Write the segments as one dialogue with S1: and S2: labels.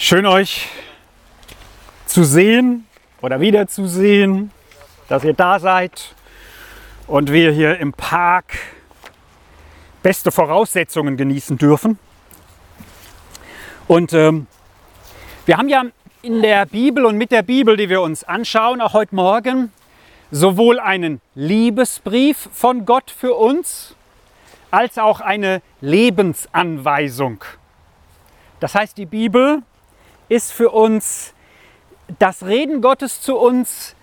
S1: Schön euch zu sehen oder wieder zu sehen, dass ihr da seid und wir hier im Park beste Voraussetzungen genießen dürfen. Und ähm, wir haben ja in der Bibel und mit der Bibel, die wir uns anschauen, auch heute Morgen, sowohl einen Liebesbrief von Gott für uns, als auch eine Lebensanweisung. Das heißt, die Bibel ist für uns das Reden Gottes zu uns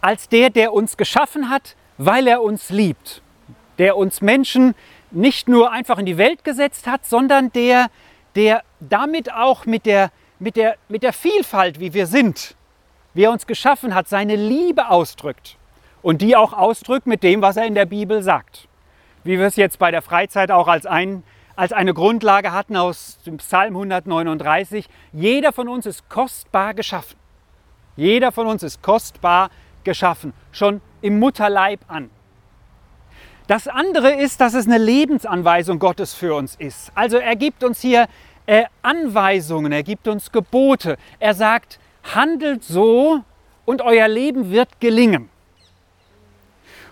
S1: als der, der uns geschaffen hat, weil er uns liebt, der uns Menschen nicht nur einfach in die Welt gesetzt hat, sondern der, der damit auch mit der, mit, der, mit der Vielfalt, wie wir sind, wie er uns geschaffen hat, seine Liebe ausdrückt und die auch ausdrückt mit dem, was er in der Bibel sagt. Wie wir es jetzt bei der Freizeit auch als, ein, als eine Grundlage hatten aus dem Psalm 139. Jeder von uns ist kostbar geschaffen. Jeder von uns ist kostbar geschaffen, schon im Mutterleib an. Das andere ist, dass es eine Lebensanweisung Gottes für uns ist. Also er gibt uns hier äh, Anweisungen, er gibt uns Gebote. Er sagt, handelt so und euer Leben wird gelingen.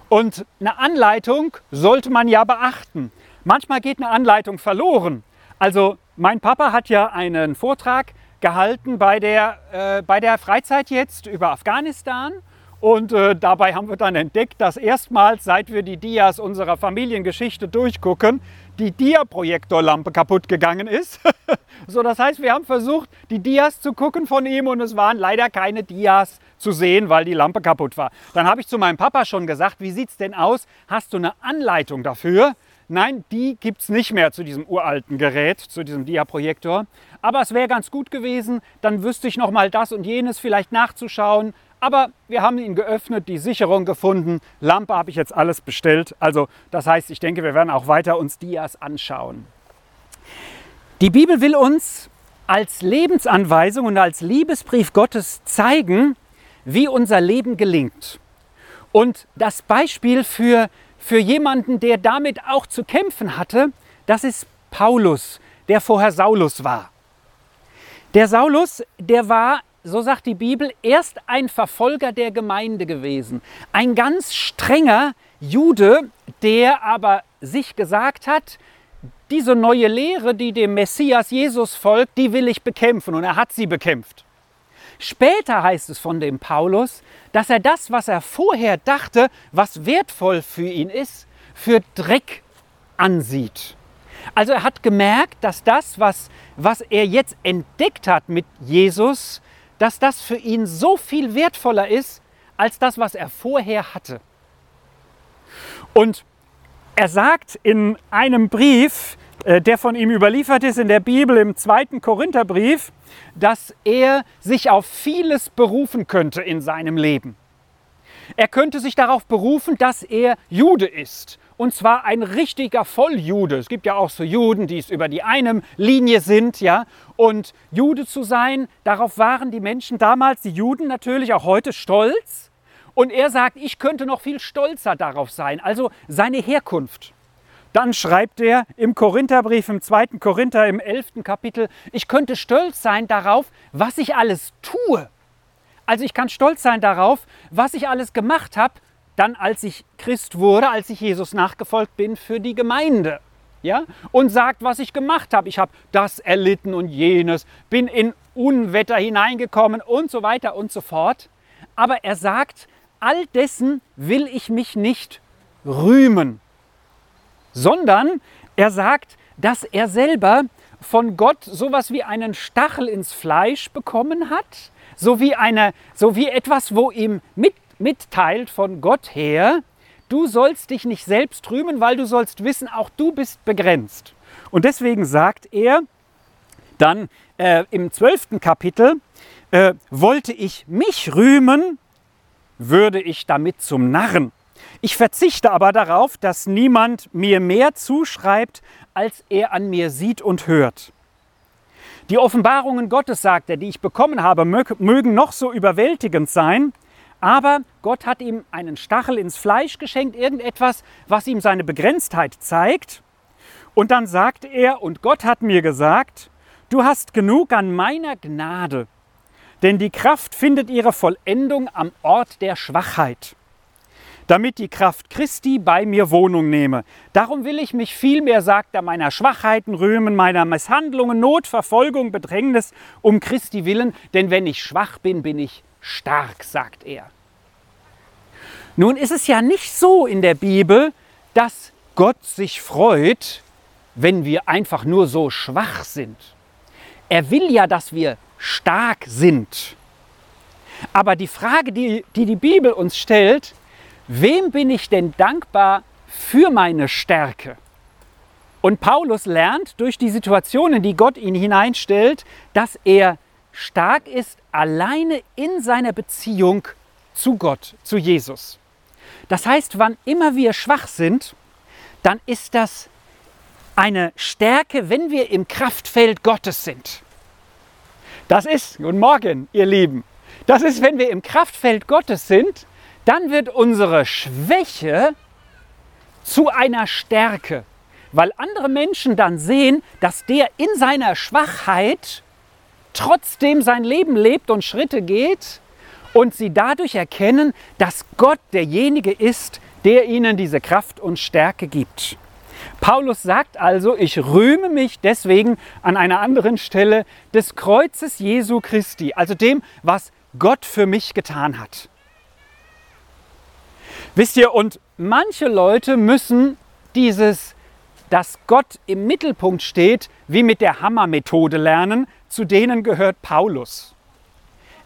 S1: Und eine Anleitung sollte man ja beachten. Manchmal geht eine Anleitung verloren. Also mein Papa hat ja einen Vortrag gehalten bei der, äh, bei der Freizeit jetzt über Afghanistan. Und äh, dabei haben wir dann entdeckt, dass erstmals, seit wir die Dias unserer Familiengeschichte durchgucken, die Dia-Projektorlampe kaputt gegangen ist. so, das heißt, wir haben versucht, die Dias zu gucken von ihm und es waren leider keine Dias zu sehen, weil die Lampe kaputt war. Dann habe ich zu meinem Papa schon gesagt, wie sieht es denn aus? Hast du eine Anleitung dafür? Nein, die gibt es nicht mehr zu diesem uralten Gerät, zu diesem Dia-Projektor. Aber es wäre ganz gut gewesen, dann wüsste ich noch mal das und jenes vielleicht nachzuschauen. Aber wir haben ihn geöffnet, die Sicherung gefunden, Lampe habe ich jetzt alles bestellt. Also das heißt, ich denke, wir werden auch weiter uns Dias anschauen. Die Bibel will uns als Lebensanweisung und als Liebesbrief Gottes zeigen, wie unser Leben gelingt. Und das Beispiel für, für jemanden, der damit auch zu kämpfen hatte, das ist Paulus, der vorher Saulus war. Der Saulus, der war, so sagt die Bibel, erst ein Verfolger der Gemeinde gewesen. Ein ganz strenger Jude, der aber sich gesagt hat, diese neue Lehre, die dem Messias Jesus folgt, die will ich bekämpfen. Und er hat sie bekämpft. Später heißt es von dem Paulus, dass er das, was er vorher dachte, was wertvoll für ihn ist, für Dreck ansieht. Also er hat gemerkt, dass das, was, was er jetzt entdeckt hat mit Jesus, dass das für ihn so viel wertvoller ist als das, was er vorher hatte. Und er sagt in einem Brief, der von ihm überliefert ist in der Bibel im zweiten Korintherbrief, dass er sich auf vieles berufen könnte in seinem Leben. Er könnte sich darauf berufen, dass er Jude ist. Und zwar ein richtiger Volljude. Es gibt ja auch so Juden, die es über die eine Linie sind, ja. Und Jude zu sein, darauf waren die Menschen damals, die Juden natürlich auch heute stolz. Und er sagt, ich könnte noch viel stolzer darauf sein. Also seine Herkunft. Dann schreibt er im Korintherbrief, im zweiten Korinther, im elften Kapitel, ich könnte stolz sein darauf, was ich alles tue. Also ich kann stolz sein darauf, was ich alles gemacht habe, dann als ich Christ wurde, als ich Jesus nachgefolgt bin für die Gemeinde. Ja? Und sagt, was ich gemacht habe. Ich habe das erlitten und jenes, bin in Unwetter hineingekommen und so weiter und so fort. Aber er sagt, all dessen will ich mich nicht rühmen sondern er sagt, dass er selber von Gott sowas wie einen Stachel ins Fleisch bekommen hat, so wie, eine, so wie etwas, wo ihm mit, mitteilt von Gott her, du sollst dich nicht selbst rühmen, weil du sollst wissen, auch du bist begrenzt. Und deswegen sagt er dann äh, im zwölften Kapitel, äh, wollte ich mich rühmen, würde ich damit zum Narren. Ich verzichte aber darauf, dass niemand mir mehr zuschreibt, als er an mir sieht und hört. Die Offenbarungen Gottes, sagt er, die ich bekommen habe, mögen noch so überwältigend sein, aber Gott hat ihm einen Stachel ins Fleisch geschenkt, irgendetwas, was ihm seine Begrenztheit zeigt. Und dann sagt er, und Gott hat mir gesagt, du hast genug an meiner Gnade, denn die Kraft findet ihre Vollendung am Ort der Schwachheit damit die Kraft Christi bei mir Wohnung nehme. Darum will ich mich vielmehr, sagt er, meiner Schwachheiten rühmen, meiner Misshandlungen, Not, Verfolgung, Bedrängnis um Christi willen, denn wenn ich schwach bin, bin ich stark, sagt er. Nun ist es ja nicht so in der Bibel, dass Gott sich freut, wenn wir einfach nur so schwach sind. Er will ja, dass wir stark sind. Aber die Frage, die die, die Bibel uns stellt, wem bin ich denn dankbar für meine Stärke? Und Paulus lernt durch die Situationen, die Gott ihn hineinstellt, dass er stark ist alleine in seiner Beziehung zu Gott, zu Jesus. Das heißt, wann immer wir schwach sind, dann ist das eine Stärke, wenn wir im Kraftfeld Gottes sind. Das ist, guten Morgen, ihr Lieben, das ist, wenn wir im Kraftfeld Gottes sind, dann wird unsere Schwäche zu einer Stärke, weil andere Menschen dann sehen, dass der in seiner Schwachheit trotzdem sein Leben lebt und Schritte geht und sie dadurch erkennen, dass Gott derjenige ist, der ihnen diese Kraft und Stärke gibt. Paulus sagt also, ich rühme mich deswegen an einer anderen Stelle des Kreuzes Jesu Christi, also dem, was Gott für mich getan hat. Wisst ihr, und manche Leute müssen dieses, dass Gott im Mittelpunkt steht, wie mit der Hammermethode lernen, zu denen gehört Paulus.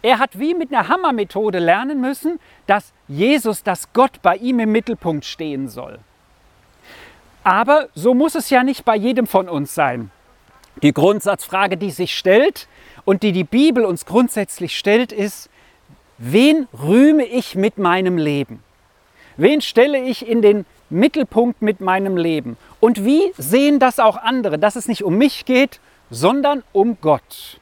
S1: Er hat wie mit einer Hammermethode lernen müssen, dass Jesus, dass Gott bei ihm im Mittelpunkt stehen soll. Aber so muss es ja nicht bei jedem von uns sein. Die Grundsatzfrage, die sich stellt und die die Bibel uns grundsätzlich stellt, ist, wen rühme ich mit meinem Leben? Wen stelle ich in den Mittelpunkt mit meinem Leben? Und wie sehen das auch andere, dass es nicht um mich geht, sondern um Gott?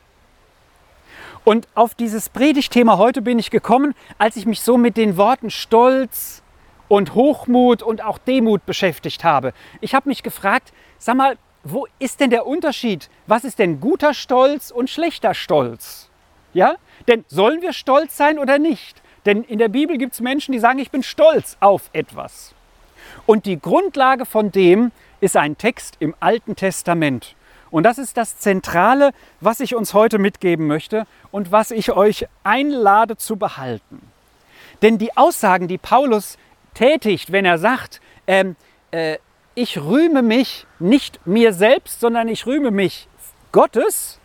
S1: Und auf dieses Predigtthema heute bin ich gekommen, als ich mich so mit den Worten Stolz und Hochmut und auch Demut beschäftigt habe. Ich habe mich gefragt, sag mal, wo ist denn der Unterschied? Was ist denn guter Stolz und schlechter Stolz? Ja? Denn sollen wir stolz sein oder nicht? Denn in der Bibel gibt es Menschen, die sagen, ich bin stolz auf etwas. Und die Grundlage von dem ist ein Text im Alten Testament. Und das ist das Zentrale, was ich uns heute mitgeben möchte und was ich euch einlade zu behalten. Denn die Aussagen, die Paulus tätigt, wenn er sagt, ähm, äh, ich rühme mich nicht mir selbst, sondern ich rühme mich Gottes,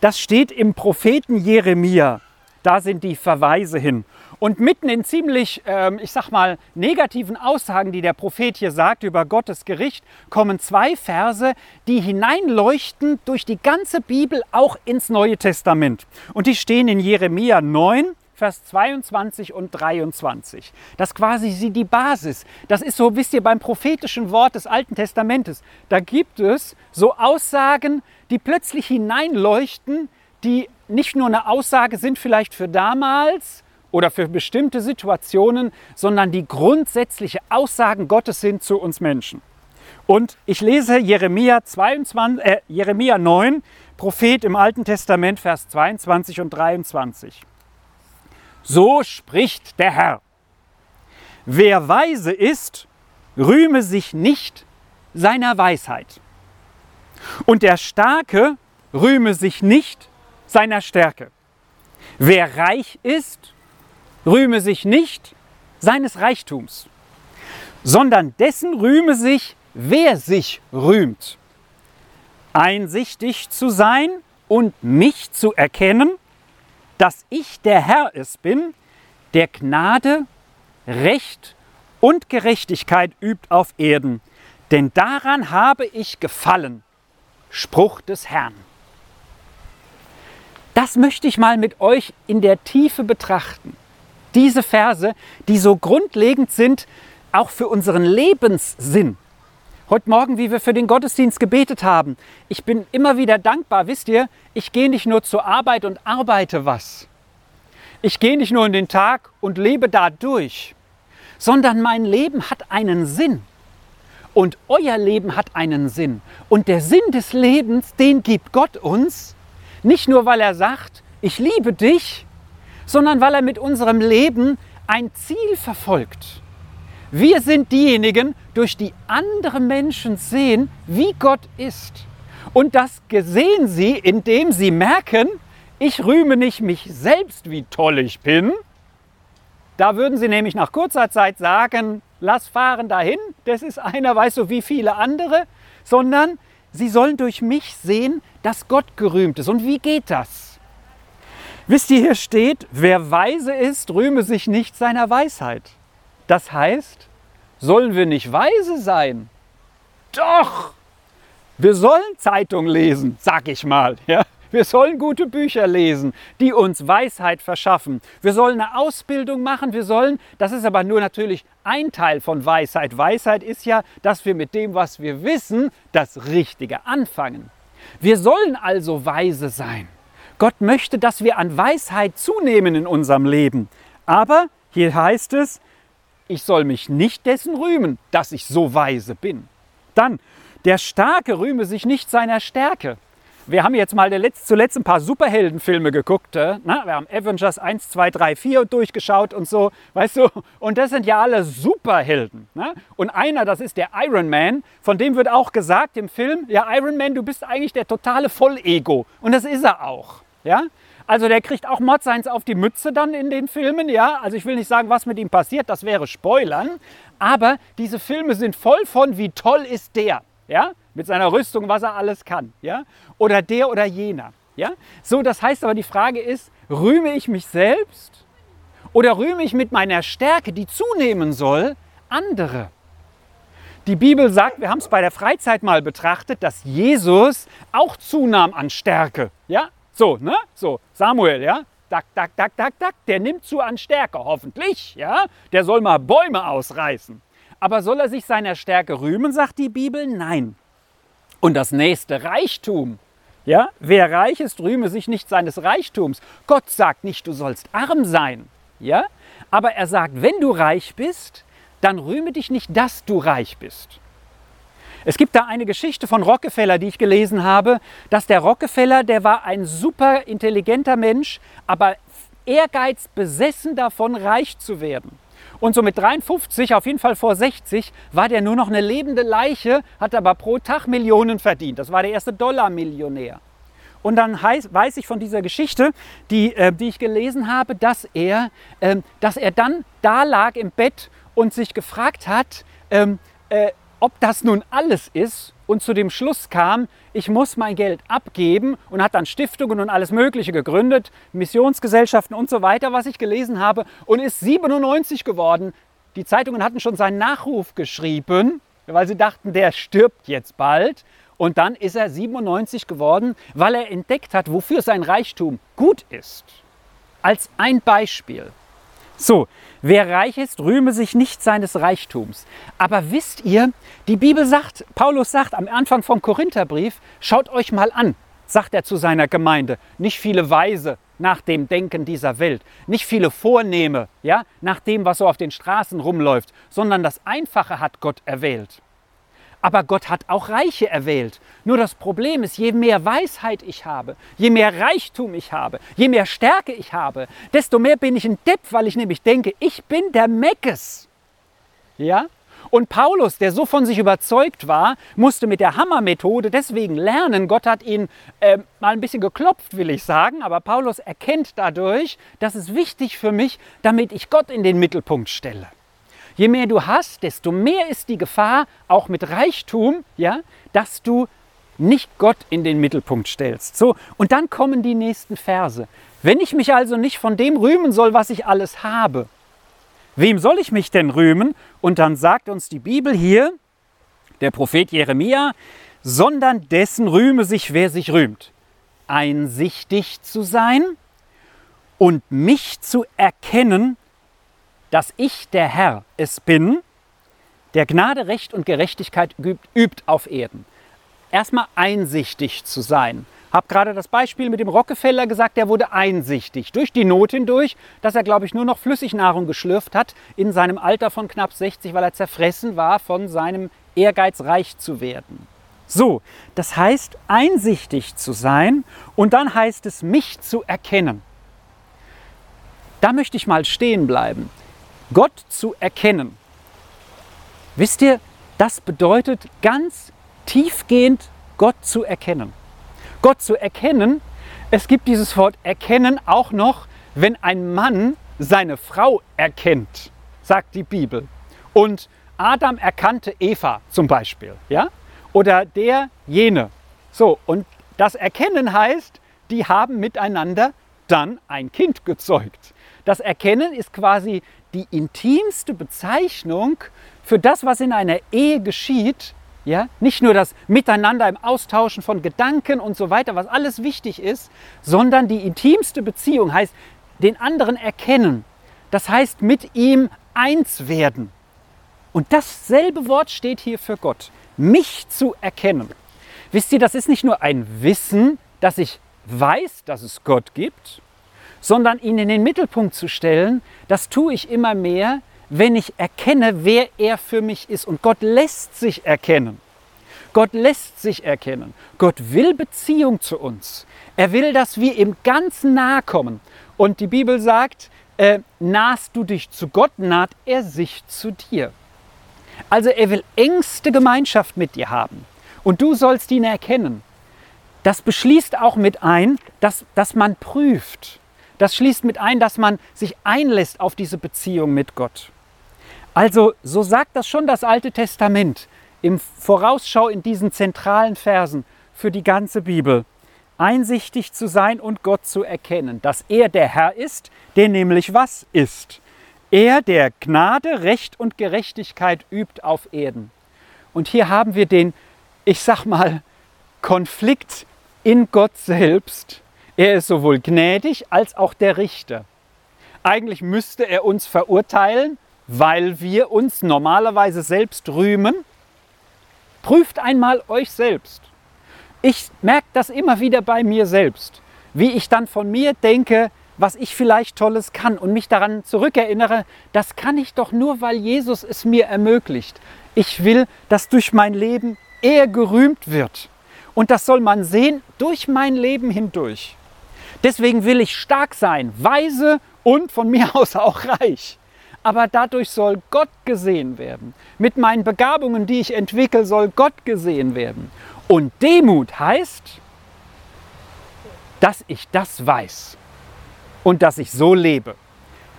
S1: das steht im Propheten Jeremia. Da sind die Verweise hin. Und mitten in ziemlich, ähm, ich sag mal, negativen Aussagen, die der Prophet hier sagt über Gottes Gericht, kommen zwei Verse, die hineinleuchten durch die ganze Bibel auch ins Neue Testament. Und die stehen in Jeremia 9, Vers 22 und 23. Das quasi die Basis. Das ist so, wisst ihr, beim prophetischen Wort des Alten Testamentes. Da gibt es so Aussagen, die plötzlich hineinleuchten, die nicht nur eine Aussage sind vielleicht für damals, oder für bestimmte Situationen, sondern die grundsätzliche Aussagen Gottes sind zu uns Menschen. Und ich lese Jeremia, 22, äh, Jeremia 9, Prophet im Alten Testament, Vers 22 und 23. So spricht der Herr. Wer weise ist, rühme sich nicht seiner Weisheit. Und der Starke rühme sich nicht seiner Stärke. Wer reich ist, rühme sich nicht seines Reichtums, sondern dessen rühme sich, wer sich rühmt. Einsichtig zu sein und mich zu erkennen, dass ich der Herr es bin, der Gnade, Recht und Gerechtigkeit übt auf Erden. Denn daran habe ich gefallen. Spruch des Herrn. Das möchte ich mal mit euch in der Tiefe betrachten diese Verse, die so grundlegend sind, auch für unseren Lebenssinn. Heute Morgen, wie wir für den Gottesdienst gebetet haben, ich bin immer wieder dankbar. Wisst ihr, ich gehe nicht nur zur Arbeit und arbeite was. Ich gehe nicht nur in den Tag und lebe dadurch, sondern mein Leben hat einen Sinn. Und euer Leben hat einen Sinn. Und der Sinn des Lebens, den gibt Gott uns, Nicht nur, weil er sagt, ich liebe dich, sondern weil er mit unserem Leben ein Ziel verfolgt. Wir sind diejenigen, durch die andere Menschen sehen, wie Gott ist. Und das gesehen sie, indem sie merken, ich rühme nicht mich selbst, wie toll ich bin. Da würden sie nämlich nach kurzer Zeit sagen, lass fahren dahin, das ist einer, weiß so wie viele andere, sondern sie sollen durch mich sehen, dass Gott gerühmt ist. Und wie geht das? Wisst ihr, hier steht, wer weise ist, rühme sich nicht seiner Weisheit. Das heißt, sollen wir nicht weise sein? Doch! Wir sollen Zeitung lesen, sag ich mal. Ja? Wir sollen gute Bücher lesen, die uns Weisheit verschaffen. Wir sollen eine Ausbildung machen. Wir sollen, das ist aber nur natürlich ein Teil von Weisheit. Weisheit ist ja, dass wir mit dem, was wir wissen, das Richtige anfangen. Wir sollen also weise sein. Gott möchte, dass wir an Weisheit zunehmen in unserem Leben. Aber hier heißt es, ich soll mich nicht dessen rühmen, dass ich so weise bin. Dann, der Starke rühme sich nicht seiner Stärke. Wir haben jetzt mal zuletzt ein paar Superheldenfilme geguckt. Na, wir haben Avengers 1, 2, 3, 4 durchgeschaut und so, weißt du? Und das sind ja alle Superhelden. Ne? Und einer, das ist der Iron Man, von dem wird auch gesagt im Film, ja Iron Man, du bist eigentlich der totale Vollego. Und das ist er auch. Ja? Also der kriegt auch Mordseins auf die Mütze dann in den Filmen, ja. Also ich will nicht sagen, was mit ihm passiert, das wäre Spoilern. Aber diese Filme sind voll von, wie toll ist der, ja mit seiner Rüstung, was er alles kann, ja? Oder der oder jener, ja? So, das heißt aber die Frage ist, rühme ich mich selbst oder rühme ich mit meiner Stärke, die zunehmen soll, andere? Die Bibel sagt, wir haben es bei der Freizeit mal betrachtet, dass Jesus auch zunahm an Stärke, ja? So, ne? So, Samuel, ja? Dack, dack, dack, dack, dack, der nimmt zu an Stärke, hoffentlich, ja? Der soll mal Bäume ausreißen. Aber soll er sich seiner Stärke rühmen, sagt die Bibel? Nein. Und das nächste Reichtum. Ja, wer reich ist, rühme sich nicht seines Reichtums. Gott sagt nicht, du sollst arm sein. Ja, aber er sagt, wenn du reich bist, dann rühme dich nicht, dass du reich bist. Es gibt da eine Geschichte von Rockefeller, die ich gelesen habe, dass der Rockefeller, der war ein super intelligenter Mensch, aber ehrgeiz besessen davon, reich zu werden. Und so mit 53, auf jeden Fall vor 60, war der nur noch eine lebende Leiche, hat aber pro Tag Millionen verdient. Das war der erste Dollarmillionär. Und dann heißt, weiß ich von dieser Geschichte, die, äh, die ich gelesen habe, dass er, äh, dass er dann da lag im Bett und sich gefragt hat, ähm, äh, ob das nun alles ist und zu dem Schluss kam, ich muss mein Geld abgeben und hat dann Stiftungen und alles Mögliche gegründet, Missionsgesellschaften und so weiter, was ich gelesen habe, und ist 97 geworden. Die Zeitungen hatten schon seinen Nachruf geschrieben, weil sie dachten, der stirbt jetzt bald. Und dann ist er 97 geworden, weil er entdeckt hat, wofür sein Reichtum gut ist. Als ein Beispiel. So, wer reich ist, rühme sich nicht seines Reichtums. Aber wisst ihr, die Bibel sagt, Paulus sagt am Anfang vom Korintherbrief, schaut euch mal an, sagt er zu seiner Gemeinde, nicht viele Weise nach dem Denken dieser Welt, nicht viele Vornehme, ja, nach dem, was so auf den Straßen rumläuft, sondern das Einfache hat Gott erwählt. Aber Gott hat auch Reiche erwählt. Nur das Problem ist, je mehr Weisheit ich habe, je mehr Reichtum ich habe, je mehr Stärke ich habe, desto mehr bin ich ein Depp, weil ich nämlich denke, ich bin der Meckes. Ja? Und Paulus, der so von sich überzeugt war, musste mit der Hammermethode deswegen lernen. Gott hat ihn äh, mal ein bisschen geklopft, will ich sagen. Aber Paulus erkennt dadurch, das ist wichtig für mich, damit ich Gott in den Mittelpunkt stelle. Je mehr du hast, desto mehr ist die Gefahr, auch mit Reichtum, ja, dass du nicht Gott in den Mittelpunkt stellst. So, und dann kommen die nächsten Verse. Wenn ich mich also nicht von dem rühmen soll, was ich alles habe, wem soll ich mich denn rühmen? Und dann sagt uns die Bibel hier, der Prophet Jeremia, sondern dessen rühme sich, wer sich rühmt. Einsichtig zu sein und mich zu erkennen dass ich der Herr es bin, der Gnade, Recht und Gerechtigkeit übt auf Erden. Erstmal einsichtig zu sein. Hab gerade das Beispiel mit dem Rockefeller gesagt, der wurde einsichtig durch die Not hindurch, dass er, glaube ich, nur noch Flüssignahrung geschlürft hat in seinem Alter von knapp 60, weil er zerfressen war von seinem Ehrgeiz, reich zu werden. So, das heißt, einsichtig zu sein und dann heißt es, mich zu erkennen. Da möchte ich mal stehen bleiben. Gott zu erkennen. Wisst ihr, das bedeutet ganz tiefgehend Gott zu erkennen. Gott zu erkennen, es gibt dieses Wort erkennen auch noch, wenn ein Mann seine Frau erkennt, sagt die Bibel. Und Adam erkannte Eva zum Beispiel, ja? Oder der jene. So, und das Erkennen heißt, die haben miteinander dann ein Kind gezeugt. Das Erkennen ist quasi die intimste Bezeichnung für das, was in einer Ehe geschieht. Ja? Nicht nur das Miteinander im Austauschen von Gedanken und so weiter, was alles wichtig ist, sondern die intimste Beziehung heißt, den anderen erkennen. Das heißt, mit ihm eins werden. Und dasselbe Wort steht hier für Gott. Mich zu erkennen. Wisst ihr, das ist nicht nur ein Wissen, dass ich weiß, dass es Gott gibt, sondern ihn in den Mittelpunkt zu stellen, das tue ich immer mehr, wenn ich erkenne, wer er für mich ist. Und Gott lässt sich erkennen. Gott lässt sich erkennen. Gott will Beziehung zu uns. Er will, dass wir ihm ganz nahe kommen. Und die Bibel sagt, äh, nahst du dich zu Gott, naht er sich zu dir. Also er will engste Gemeinschaft mit dir haben. Und du sollst ihn erkennen. Das beschließt auch mit ein, dass, dass man prüft. Das schließt mit ein, dass man sich einlässt auf diese Beziehung mit Gott. Also so sagt das schon das Alte Testament im Vorausschau in diesen zentralen Versen für die ganze Bibel einsichtig zu sein und Gott zu erkennen, dass er der Herr ist, der nämlich was ist. Er, der Gnade, Recht und Gerechtigkeit übt auf Erden. Und hier haben wir den, ich sag mal, Konflikt in Gott selbst. Er ist sowohl gnädig als auch der Richter. Eigentlich müsste er uns verurteilen, weil wir uns normalerweise selbst rühmen. Prüft einmal euch selbst. Ich merke das immer wieder bei mir selbst, wie ich dann von mir denke, was ich vielleicht Tolles kann und mich daran zurückerinnere, das kann ich doch nur, weil Jesus es mir ermöglicht. Ich will, dass durch mein Leben er gerühmt wird. Und das soll man sehen durch mein Leben hindurch. Deswegen will ich stark sein, weise und von mir aus auch reich. Aber dadurch soll Gott gesehen werden. Mit meinen Begabungen, die ich entwickle, soll Gott gesehen werden. Und Demut heißt, dass ich das weiß und dass ich so lebe.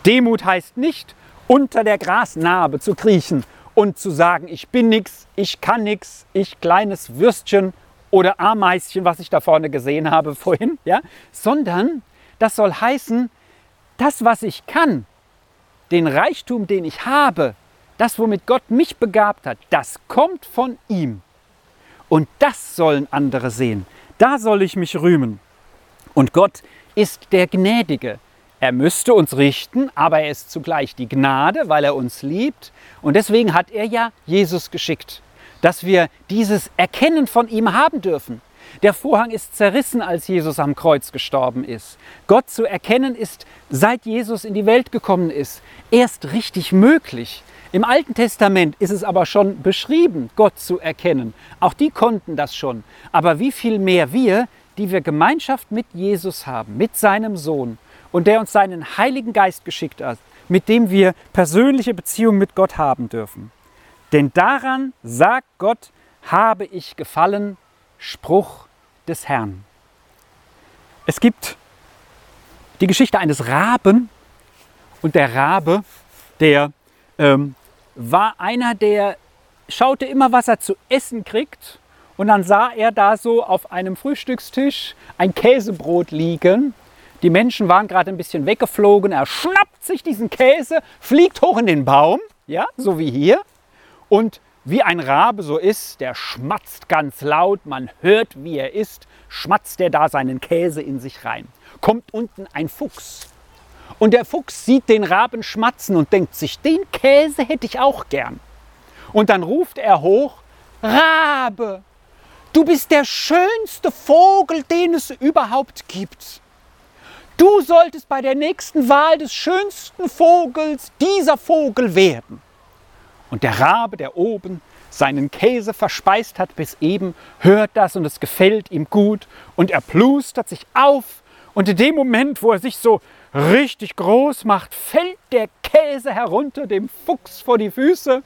S1: Demut heißt nicht, unter der Grasnarbe zu kriechen und zu sagen, ich bin nichts, ich kann nichts, ich kleines Würstchen oder Ameischen, was ich da vorne gesehen habe vorhin, ja? sondern das soll heißen, das, was ich kann, den Reichtum, den ich habe, das, womit Gott mich begabt hat, das kommt von ihm. Und das sollen andere sehen. Da soll ich mich rühmen. Und Gott ist der Gnädige. Er müsste uns richten, aber er ist zugleich die Gnade, weil er uns liebt. Und deswegen hat er ja Jesus geschickt, dass wir dieses Erkennen von ihm haben dürfen. Der Vorhang ist zerrissen, als Jesus am Kreuz gestorben ist. Gott zu erkennen ist, seit Jesus in die Welt gekommen ist, erst richtig möglich. Im Alten Testament ist es aber schon beschrieben, Gott zu erkennen. Auch die konnten das schon. Aber wie viel mehr wir, die wir Gemeinschaft mit Jesus haben, mit seinem Sohn und der uns seinen Heiligen Geist geschickt hat, mit dem wir persönliche Beziehungen mit Gott haben dürfen. Denn daran sagt Gott, habe ich gefallen, Spruch des Herrn. Es gibt die Geschichte eines Raben und der Rabe, der ähm, war einer, der schaute immer, was er zu essen kriegt. Und dann sah er da so auf einem Frühstückstisch ein Käsebrot liegen. Die Menschen waren gerade ein bisschen weggeflogen. Er schnappt sich diesen Käse, fliegt hoch in den Baum, ja, so wie hier. Und wie ein Rabe so ist, der schmatzt ganz laut, man hört, wie er ist, schmatzt er da seinen Käse in sich rein. Kommt unten ein Fuchs und der Fuchs sieht den Raben schmatzen und denkt sich, den Käse hätte ich auch gern. Und dann ruft er hoch, Rabe, du bist der schönste Vogel, den es überhaupt gibt. Du solltest bei der nächsten Wahl des schönsten Vogels dieser Vogel werden. Und der Rabe, der oben seinen Käse verspeist hat bis eben, hört das und es gefällt ihm gut und er plustert sich auf und in dem Moment, wo er sich so richtig groß macht, fällt der Käse herunter dem Fuchs vor die Füße.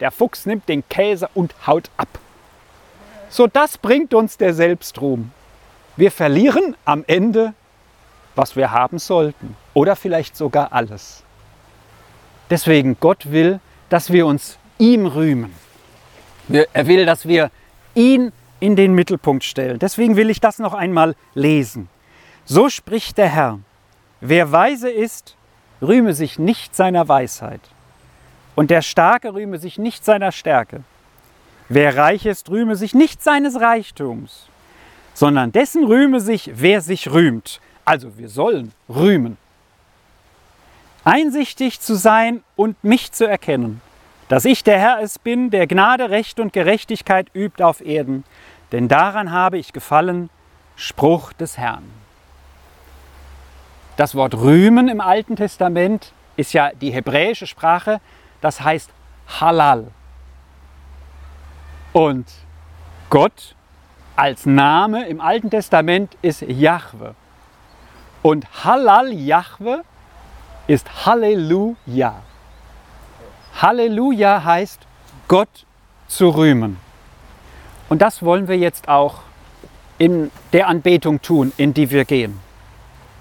S1: Der Fuchs nimmt den Käse und haut ab. So das bringt uns der Selbstruhm. Wir verlieren am Ende, was wir haben sollten oder vielleicht sogar alles. Deswegen Gott will, dass wir uns ihm rühmen. Er will, dass wir ihn in den Mittelpunkt stellen. Deswegen will ich das noch einmal lesen. So spricht der Herr. Wer weise ist, rühme sich nicht seiner Weisheit. Und der Starke rühme sich nicht seiner Stärke. Wer reich ist, rühme sich nicht seines Reichtums, sondern dessen rühme sich, wer sich rühmt. Also wir sollen rühmen. Einsichtig zu sein und mich zu erkennen, dass ich der Herr es bin, der Gnade, Recht und Gerechtigkeit übt auf Erden, denn daran habe ich gefallen, Spruch des Herrn. Das Wort rühmen im Alten Testament ist ja die hebräische Sprache, das heißt Halal. Und Gott als Name im Alten Testament ist Jahwe. Und Halal Jahwe ist Halleluja. Halleluja heißt Gott zu rühmen. Und das wollen wir jetzt auch in der Anbetung tun, in die wir gehen.